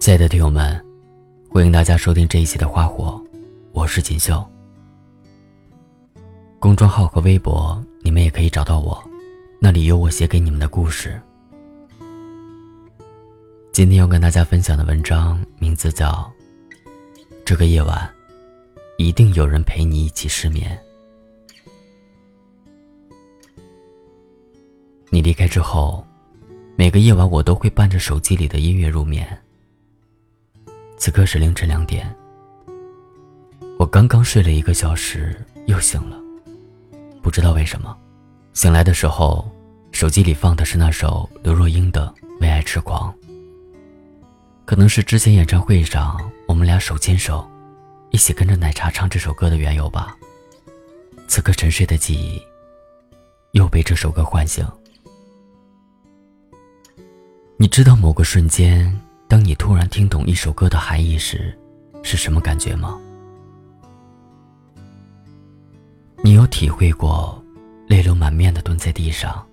亲爱的听友们，欢迎大家收听这一期的《花火》，我是锦绣。公众号和微博你们也可以找到我，那里有我写给你们的故事。今天要跟大家分享的文章名字叫《这个夜晚，一定有人陪你一起失眠》。你离开之后，每个夜晚我都会伴着手机里的音乐入眠。此刻是凌晨两点，我刚刚睡了一个小时，又醒了。不知道为什么，醒来的时候，手机里放的是那首刘若英的《为爱痴狂》。可能是之前演唱会上我们俩手牵手，一起跟着奶茶唱这首歌的缘由吧。此刻沉睡的记忆，又被这首歌唤醒。你知道某个瞬间。当你突然听懂一首歌的含义时，是什么感觉吗？你有体会过泪流满面的蹲在地上，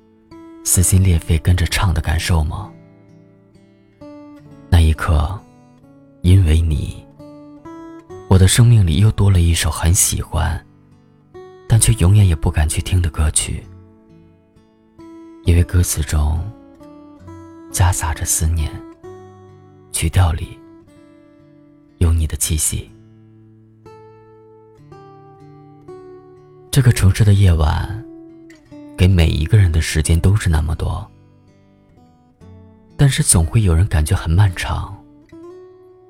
撕心裂肺跟着唱的感受吗？那一刻，因为你，我的生命里又多了一首很喜欢，但却永远也不敢去听的歌曲，因为歌词中夹杂着思念。曲调里有你的气息。这个城市的夜晚，给每一个人的时间都是那么多，但是总会有人感觉很漫长，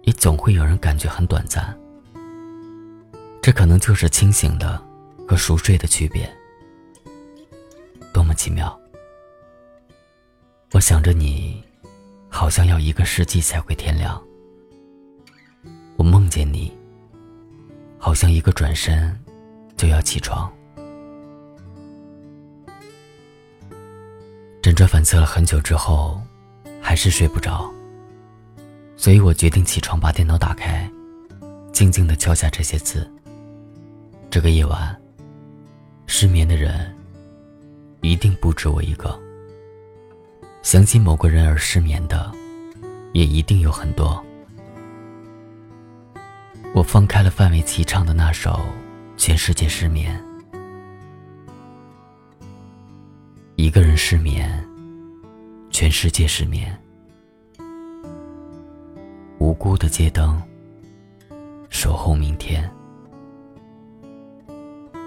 也总会有人感觉很短暂。这可能就是清醒的和熟睡的区别。多么奇妙！我想着你。好像要一个世纪才会天亮。我梦见你，好像一个转身就要起床。辗转反侧了很久之后，还是睡不着，所以我决定起床，把电脑打开，静静的敲下这些字。这个夜晚，失眠的人一定不止我一个。想起某个人而失眠的，也一定有很多。我放开了范玮琪唱的那首《全世界失眠》，一个人失眠，全世界失眠。无辜的街灯，守候明天。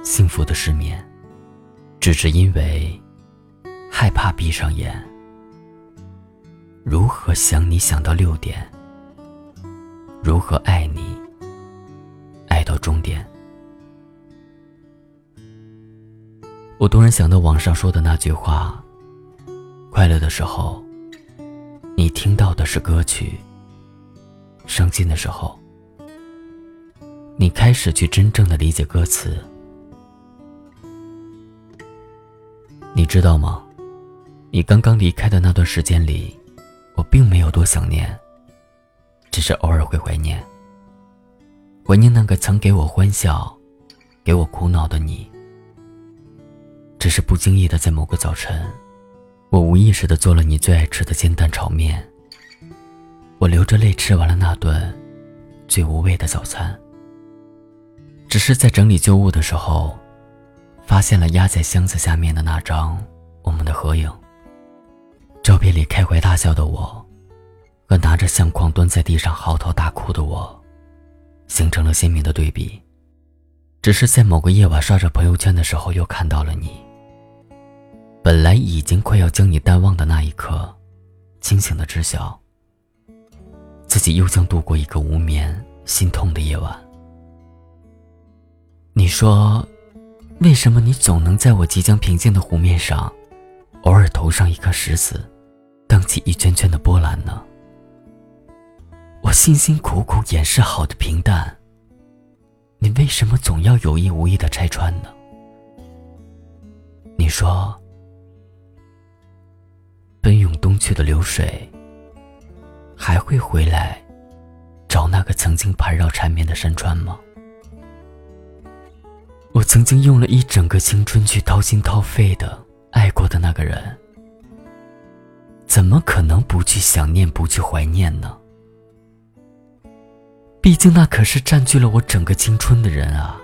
幸福的失眠，只是因为害怕闭上眼。如何想你想到六点？如何爱你爱到终点？我突然想到网上说的那句话：快乐的时候，你听到的是歌曲；伤心的时候，你开始去真正的理解歌词。你知道吗？你刚刚离开的那段时间里。我并没有多想念，只是偶尔会怀念，怀念那个曾给我欢笑、给我苦恼的你。只是不经意的在某个早晨，我无意识的做了你最爱吃的煎蛋炒面。我流着泪吃完了那顿最无味的早餐。只是在整理旧物的时候，发现了压在箱子下面的那张我们的合影。照片里开怀大笑的我，和拿着相框蹲在地上嚎啕大哭的我，形成了鲜明的对比。只是在某个夜晚刷着朋友圈的时候，又看到了你。本来已经快要将你淡忘的那一刻，清醒的知晓，自己又将度过一个无眠、心痛的夜晚。你说，为什么你总能在我即将平静的湖面上，偶尔投上一颗石子？荡起一圈圈的波澜呢？我辛辛苦苦掩饰好的平淡，你为什么总要有意无意的拆穿呢？你说，奔涌东去的流水，还会回来找那个曾经盘绕缠绵的山川吗？我曾经用了一整个青春去掏心掏肺的爱过的那个人。怎么可能不去想念、不去怀念呢？毕竟那可是占据了我整个青春的人啊。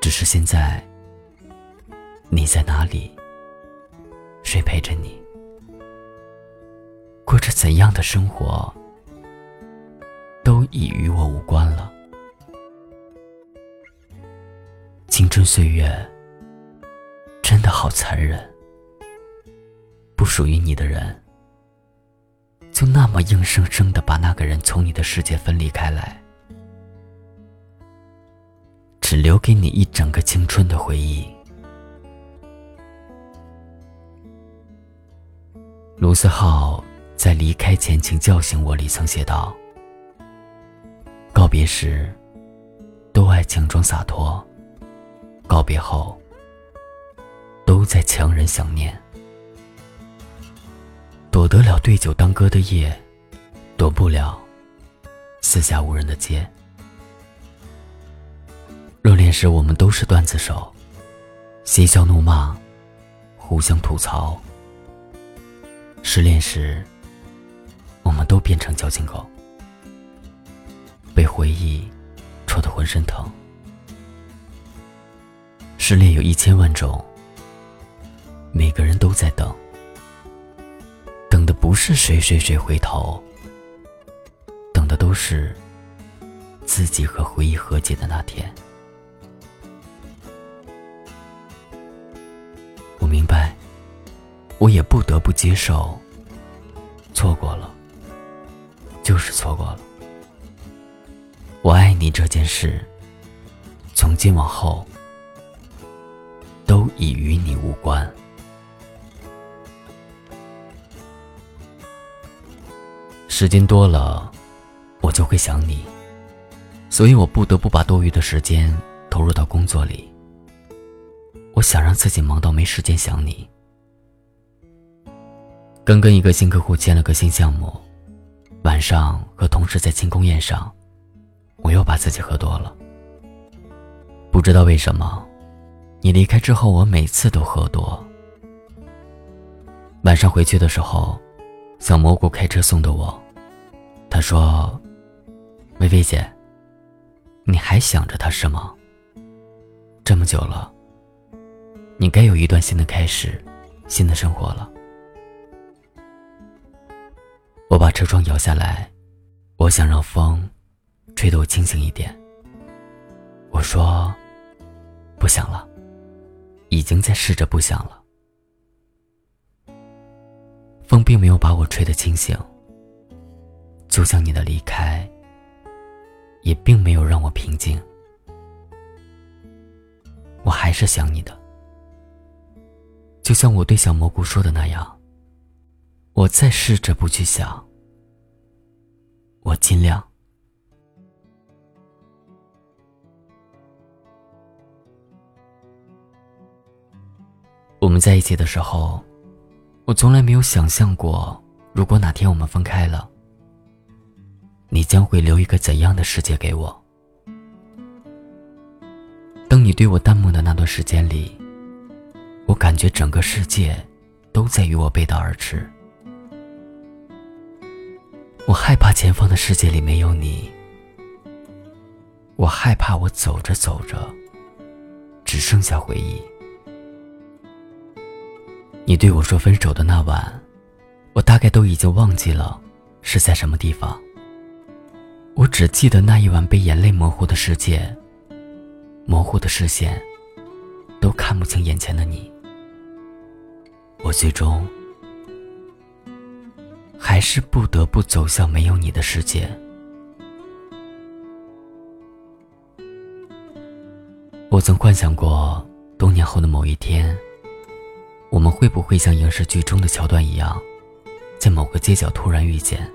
只是现在，你在哪里？谁陪着你？过着怎样的生活，都已与我无关了。青春岁月真的好残忍，不属于你的人，就那么硬生生的把那个人从你的世界分离开来。只留给你一整个青春的回忆。卢思浩在离开前，请叫醒我里曾写道：“告别时，都爱强装洒脱；告别后，都在强忍想念。躲得了对酒当歌的夜，躲不了四下无人的街。”热恋时，我们都是段子手，嬉笑怒骂，互相吐槽。失恋时，我们都变成矫情狗，被回忆戳得浑身疼。失恋有一千万种，每个人都在等，不是谁谁谁回头，等的都是自己和回忆和解的那天。我明白，我也不得不接受。错过了，就是错过了。我爱你这件事，从今往后都已与你无关。时间多了，我就会想你，所以我不得不把多余的时间投入到工作里。我想让自己忙到没时间想你。刚跟一个新客户签了个新项目，晚上和同事在庆功宴上，我又把自己喝多了。不知道为什么，你离开之后，我每次都喝多。晚上回去的时候，小蘑菇开车送的我，他说：“薇薇姐，你还想着他是吗？这么久了。”你该有一段新的开始，新的生活了。我把车窗摇下来，我想让风吹得我清醒一点。我说，不想了，已经在试着不想了。风并没有把我吹得清醒，就像你的离开，也并没有让我平静。我还是想你的。就像我对小蘑菇说的那样，我再试着不去想，我尽量。我们在一起的时候，我从来没有想象过，如果哪天我们分开了，你将会留一个怎样的世界给我？当你对我淡漠的那段时间里。我感觉整个世界都在与我背道而驰。我害怕前方的世界里没有你。我害怕我走着走着，只剩下回忆。你对我说分手的那晚，我大概都已经忘记了是在什么地方。我只记得那一晚被眼泪模糊的世界，模糊的视线，都看不清眼前的你。我最终还是不得不走向没有你的世界。我曾幻想过，多年后的某一天，我们会不会像影视剧中的桥段一样，在某个街角突然遇见，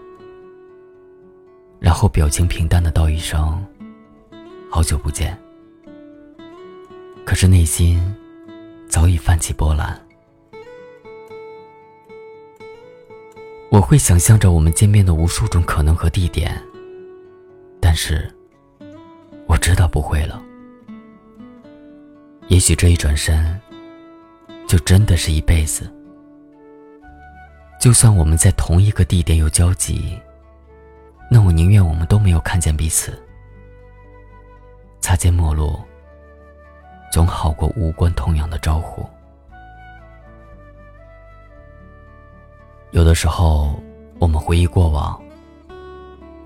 然后表情平淡的道一声“好久不见”，可是内心早已泛起波澜。我会想象着我们见面的无数种可能和地点，但是我知道不会了。也许这一转身，就真的是一辈子。就算我们在同一个地点有交集，那我宁愿我们都没有看见彼此。擦肩陌路，总好过无关痛痒的招呼。有的时候，我们回忆过往，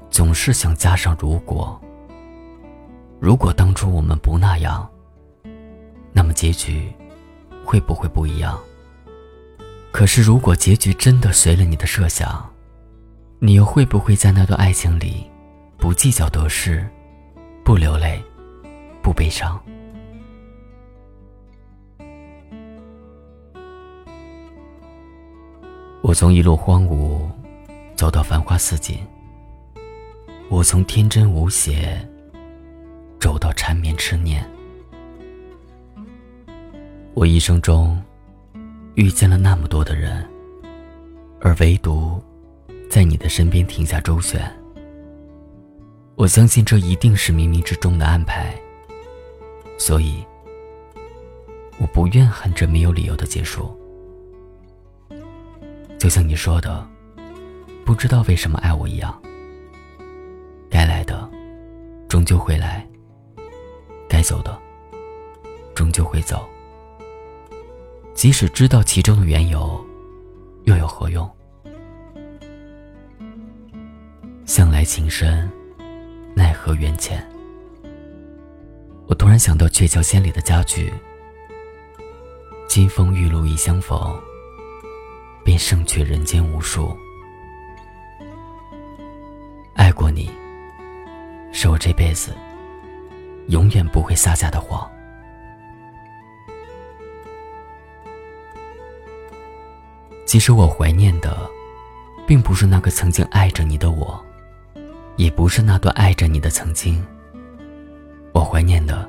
总是想加上“如果”。如果当初我们不那样，那么结局会不会不一样？可是，如果结局真的随了你的设想，你又会不会在那段爱情里，不计较得失，不流泪，不悲伤？我从一路荒芜走到繁花似锦，我从天真无邪。走到缠绵痴念，我一生中遇见了那么多的人，而唯独在你的身边停下周旋。我相信这一定是冥冥之中的安排，所以我不怨恨这没有理由的结束。就像你说的，不知道为什么爱我一样，该来的终究会来。该走的，终究会走。即使知道其中的缘由，又有何用？向来情深，奈何缘浅。我突然想到《鹊桥仙》里的佳句：“金风玉露一相逢，便胜却人间无数。”爱过你，是我这辈子。永远不会撒下的谎。其实我怀念的，并不是那个曾经爱着你的我，也不是那段爱着你的曾经。我怀念的，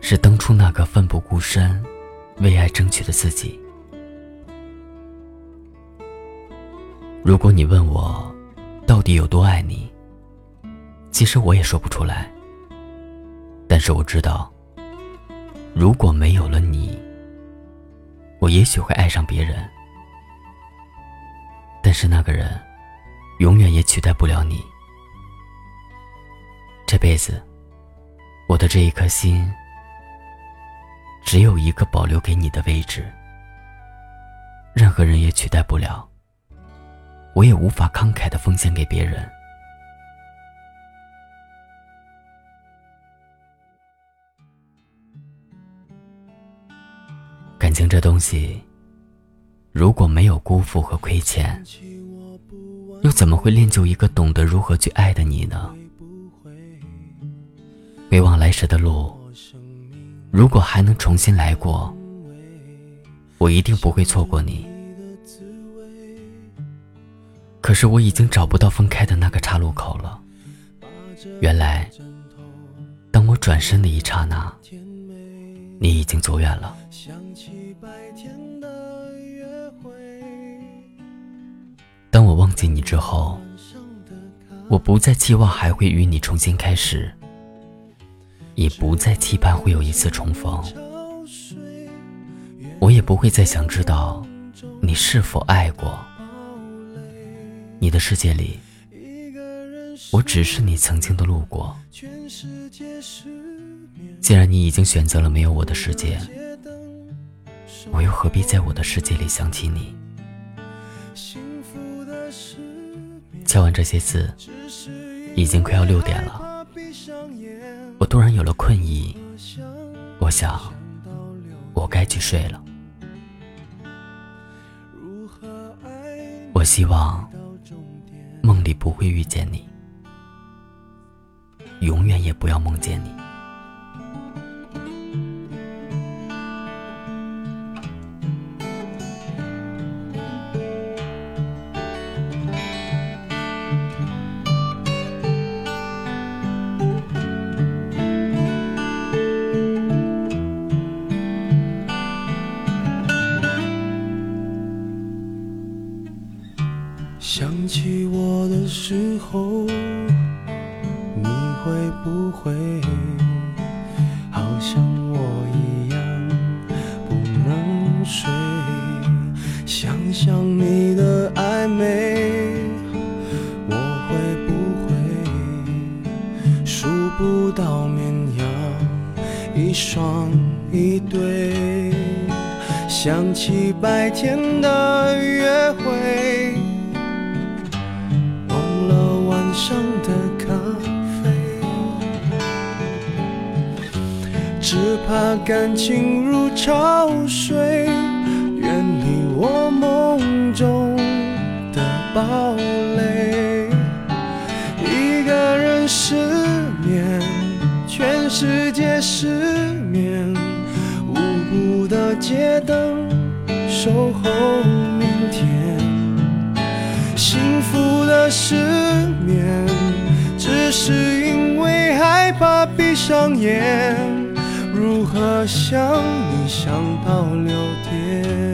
是当初那个奋不顾身为爱争取的自己。如果你问我，到底有多爱你，其实我也说不出来。但是我知道，如果没有了你，我也许会爱上别人。但是那个人，永远也取代不了你。这辈子，我的这一颗心，只有一个保留给你的位置，任何人也取代不了，我也无法慷慨的奉献给别人。感情这东西，如果没有辜负和亏欠，又怎么会练就一个懂得如何去爱的你呢？回望来时的路，如果还能重新来过，我一定不会错过你。可是我已经找不到分开的那个岔路口了。原来，当我转身的一刹那。你已经走远了。当我忘记你之后，我不再期望还会与你重新开始，也不再期盼会有一次重逢。我也不会再想知道你是否爱过。你的世界里，我只是你曾经的路过。既然你已经选择了没有我的世界，我又何必在我的世界里想起你？敲完这些字，已经快要六点了。我突然有了困意，我想，我该去睡了。我希望梦里不会遇见你，永远也不要梦见你。想起白天的约会，忘了晚上的咖啡，只怕感情如潮水，远离我梦中的堡垒，一个人失眠。全世界失眠，无辜的街灯守候明天。幸福的失眠，只是因为害怕闭上眼。如何想你想到六点？